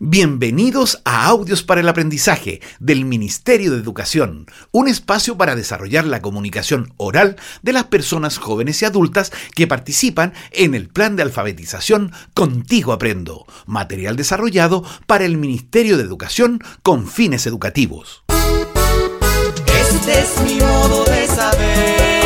Bienvenidos a Audios para el Aprendizaje del Ministerio de Educación, un espacio para desarrollar la comunicación oral de las personas jóvenes y adultas que participan en el plan de alfabetización Contigo Aprendo, material desarrollado para el Ministerio de Educación con fines educativos. Este es mi modo de saber,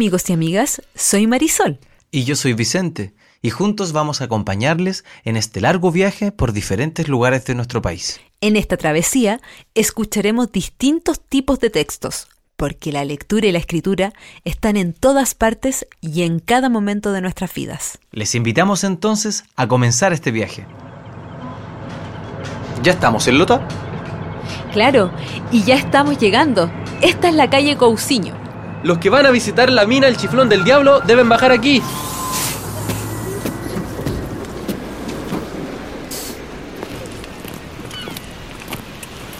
amigos y amigas, soy Marisol. Y yo soy Vicente, y juntos vamos a acompañarles en este largo viaje por diferentes lugares de nuestro país. En esta travesía escucharemos distintos tipos de textos, porque la lectura y la escritura están en todas partes y en cada momento de nuestras vidas. Les invitamos entonces a comenzar este viaje. ¿Ya estamos en Lota? Claro, y ya estamos llegando. Esta es la calle Cousiño. Los que van a visitar la mina El Chiflón del Diablo deben bajar aquí.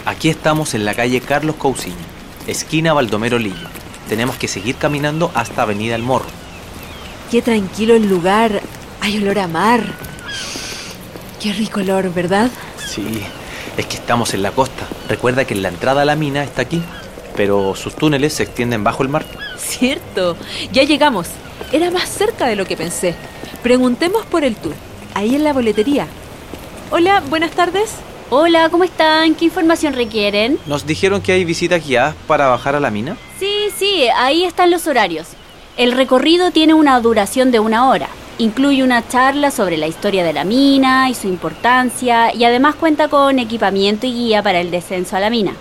Aquí estamos en la calle Carlos Cousiño, esquina Baldomero Lillo. Tenemos que seguir caminando hasta Avenida El Morro. Qué tranquilo el lugar. Hay olor a mar. Qué rico olor, ¿verdad? Sí, es que estamos en la costa. Recuerda que la entrada a la mina está aquí pero sus túneles se extienden bajo el mar. Cierto, ya llegamos. Era más cerca de lo que pensé. Preguntemos por el tour, ahí en la boletería. Hola, buenas tardes. Hola, ¿cómo están? ¿Qué información requieren? Nos dijeron que hay visitas guiadas para bajar a la mina. Sí, sí, ahí están los horarios. El recorrido tiene una duración de una hora. Incluye una charla sobre la historia de la mina y su importancia y además cuenta con equipamiento y guía para el descenso a la mina.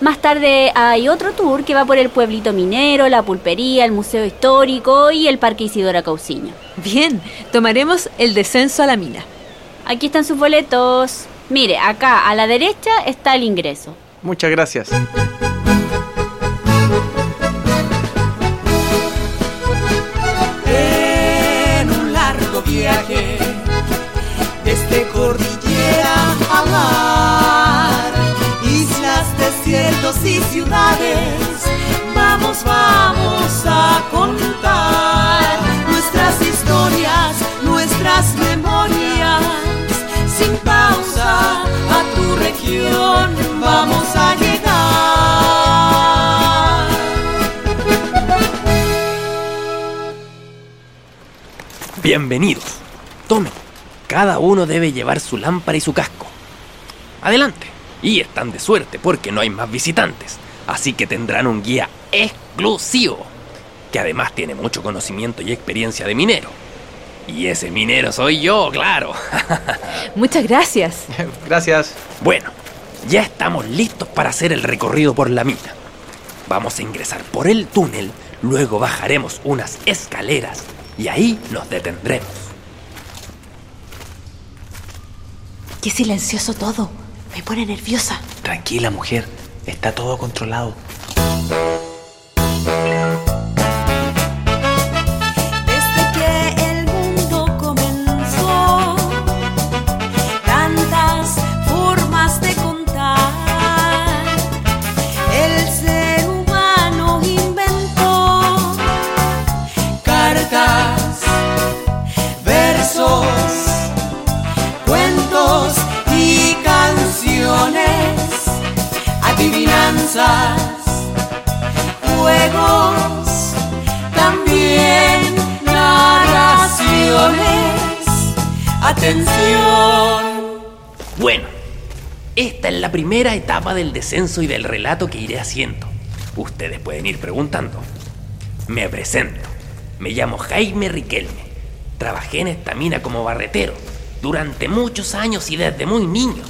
Más tarde hay otro tour que va por el pueblito minero, la pulpería, el museo histórico y el parque Isidora Cauciño. Bien, tomaremos el descenso a la mina. Aquí están sus boletos. Mire, acá a la derecha está el ingreso. Muchas gracias. En un largo viaje y ciudades, vamos, vamos a contar nuestras historias, nuestras memorias, sin pausa a tu región vamos a llegar. Bienvenidos, tomen, cada uno debe llevar su lámpara y su casco. Adelante. Y están de suerte porque no hay más visitantes, así que tendrán un guía exclusivo, que además tiene mucho conocimiento y experiencia de minero. Y ese minero soy yo, claro. Muchas gracias. Gracias. Bueno, ya estamos listos para hacer el recorrido por la mina. Vamos a ingresar por el túnel, luego bajaremos unas escaleras y ahí nos detendremos. Qué silencioso todo. Me pone nerviosa. Tranquila, mujer. Está todo controlado. Atención. Bueno, esta es la primera etapa del descenso y del relato que iré haciendo. Ustedes pueden ir preguntando. Me presento. Me llamo Jaime Riquelme. Trabajé en esta mina como barretero durante muchos años y desde muy niño.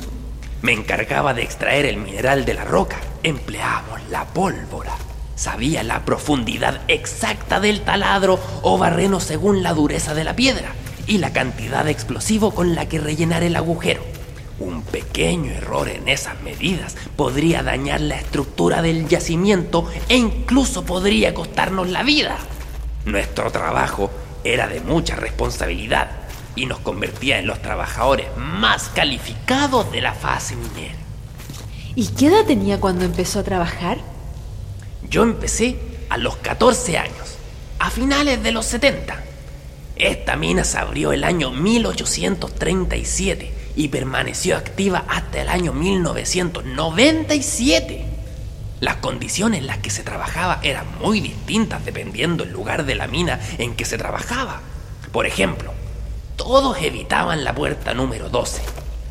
Me encargaba de extraer el mineral de la roca. Empleábamos la pólvora. Sabía la profundidad exacta del taladro o barreno según la dureza de la piedra y la cantidad de explosivo con la que rellenar el agujero. Un pequeño error en esas medidas podría dañar la estructura del yacimiento e incluso podría costarnos la vida. Nuestro trabajo era de mucha responsabilidad y nos convertía en los trabajadores más calificados de la fase minera. ¿Y qué edad tenía cuando empezó a trabajar? Yo empecé a los 14 años, a finales de los 70. Esta mina se abrió el año 1837 y permaneció activa hasta el año 1997. Las condiciones en las que se trabajaba eran muy distintas dependiendo el lugar de la mina en que se trabajaba. Por ejemplo, todos evitaban la puerta número 12.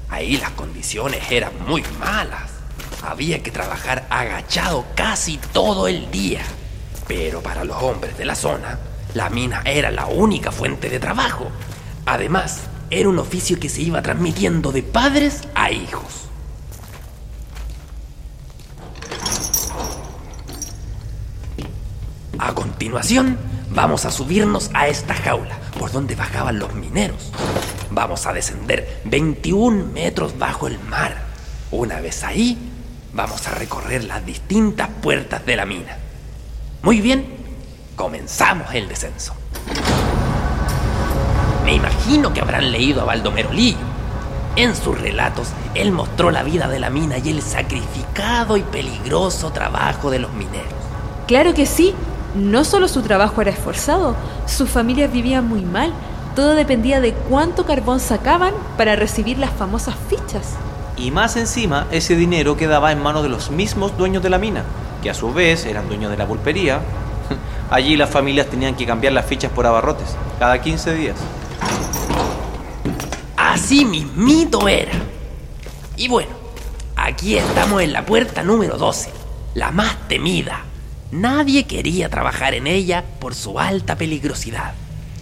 Ahí las condiciones eran muy malas. Había que trabajar agachado casi todo el día. Pero para los hombres de la zona, la mina era la única fuente de trabajo. Además, era un oficio que se iba transmitiendo de padres a hijos. A continuación, vamos a subirnos a esta jaula por donde bajaban los mineros. Vamos a descender 21 metros bajo el mar. Una vez ahí, vamos a recorrer las distintas puertas de la mina. Muy bien, comenzamos el descenso. Me imagino que habrán leído a Baldomero Lillo. En sus relatos, él mostró la vida de la mina y el sacrificado y peligroso trabajo de los mineros. Claro que sí. No solo su trabajo era esforzado, sus familias vivían muy mal. Todo dependía de cuánto carbón sacaban para recibir las famosas fichas. Y más encima, ese dinero quedaba en manos de los mismos dueños de la mina, que a su vez eran dueños de la pulpería. Allí las familias tenían que cambiar las fichas por abarrotes, cada 15 días. Así mismito era. Y bueno, aquí estamos en la puerta número 12, la más temida. Nadie quería trabajar en ella por su alta peligrosidad.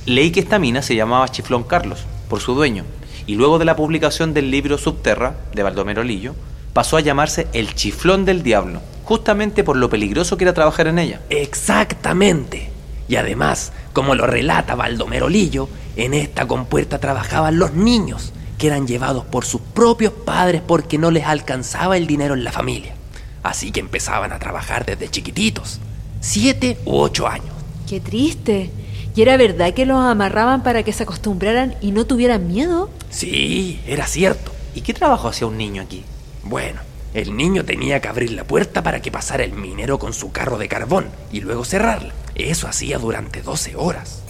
Leí que esta mina se llamaba Chiflón Carlos, por su dueño, y luego de la publicación del libro Subterra, de Baldomero Lillo, pasó a llamarse El Chiflón del Diablo, justamente por lo peligroso que era trabajar en ella. Exactamente. Y además, como lo relata Baldomero Lillo, en esta compuerta trabajaban los niños, que eran llevados por sus propios padres porque no les alcanzaba el dinero en la familia. Así que empezaban a trabajar desde chiquititos, siete u ocho años. Qué triste. ¿Y era verdad que los amarraban para que se acostumbraran y no tuvieran miedo? Sí, era cierto. ¿Y qué trabajo hacía un niño aquí? Bueno, el niño tenía que abrir la puerta para que pasara el minero con su carro de carbón y luego cerrarla. Eso hacía durante 12 horas.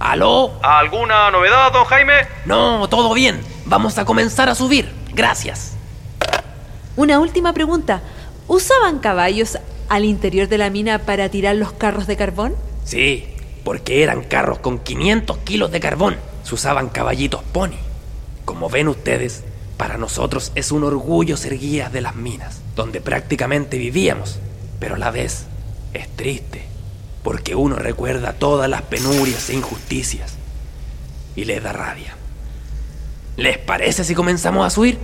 ¿Aló? ¿Alguna novedad, don Jaime? No, todo bien. Vamos a comenzar a subir. Gracias. Una última pregunta. ¿Usaban caballos al interior de la mina para tirar los carros de carbón? Sí, porque eran carros con 500 kilos de carbón. Se usaban caballitos pony. Como ven ustedes, para nosotros es un orgullo ser guías de las minas, donde prácticamente vivíamos, pero a la vez es triste, porque uno recuerda todas las penurias e injusticias y le da rabia. ¿Les parece si comenzamos a subir?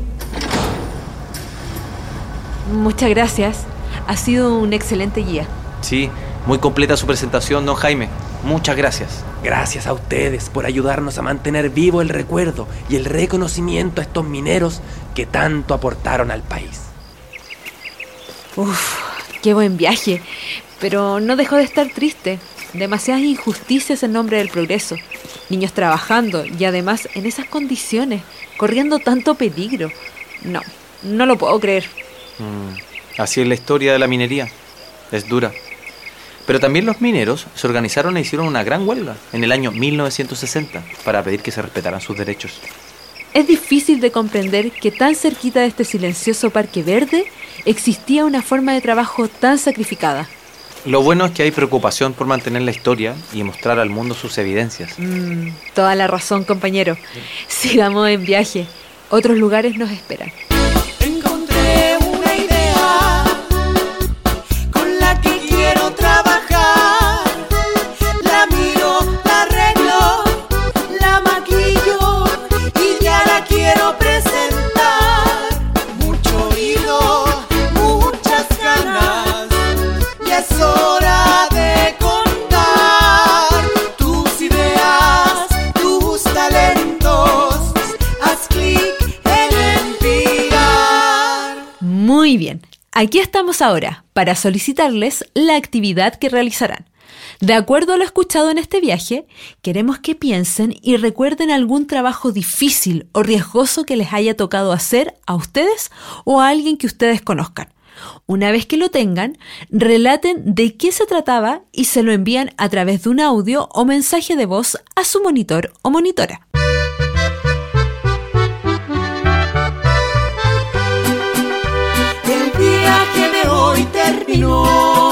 Muchas gracias. Ha sido un excelente guía. Sí, muy completa su presentación, don Jaime. Muchas gracias. Gracias a ustedes por ayudarnos a mantener vivo el recuerdo y el reconocimiento a estos mineros que tanto aportaron al país. Uf, qué buen viaje. Pero no dejó de estar triste. Demasiadas injusticias en nombre del progreso. Niños trabajando y además en esas condiciones, corriendo tanto peligro. No, no lo puedo creer. Mm, así es la historia de la minería. Es dura. Pero también los mineros se organizaron e hicieron una gran huelga en el año 1960 para pedir que se respetaran sus derechos. Es difícil de comprender que tan cerquita de este silencioso parque verde existía una forma de trabajo tan sacrificada. Lo bueno es que hay preocupación por mantener la historia y mostrar al mundo sus evidencias. Mm, toda la razón, compañero. Sigamos en viaje. Otros lugares nos esperan. Aquí estamos ahora para solicitarles la actividad que realizarán. De acuerdo a lo escuchado en este viaje, queremos que piensen y recuerden algún trabajo difícil o riesgoso que les haya tocado hacer a ustedes o a alguien que ustedes conozcan. Una vez que lo tengan, relaten de qué se trataba y se lo envían a través de un audio o mensaje de voz a su monitor o monitora. Hoy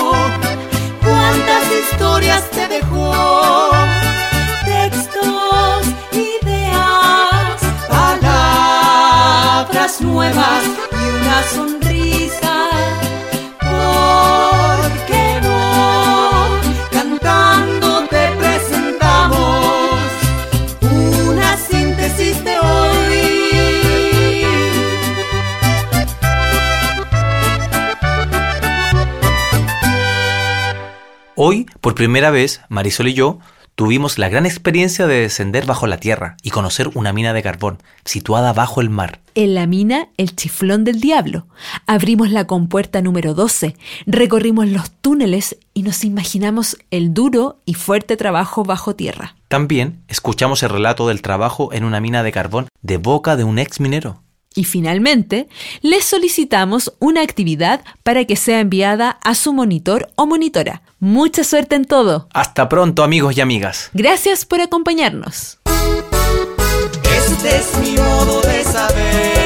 Hoy, por primera vez, Marisol y yo tuvimos la gran experiencia de descender bajo la tierra y conocer una mina de carbón situada bajo el mar. En la mina El Chiflón del Diablo. Abrimos la compuerta número 12, recorrimos los túneles y nos imaginamos el duro y fuerte trabajo bajo tierra. También escuchamos el relato del trabajo en una mina de carbón de boca de un ex minero. Y finalmente, les solicitamos una actividad para que sea enviada a su monitor o monitora. Mucha suerte en todo. Hasta pronto amigos y amigas. Gracias por acompañarnos. Este es mi modo de saber.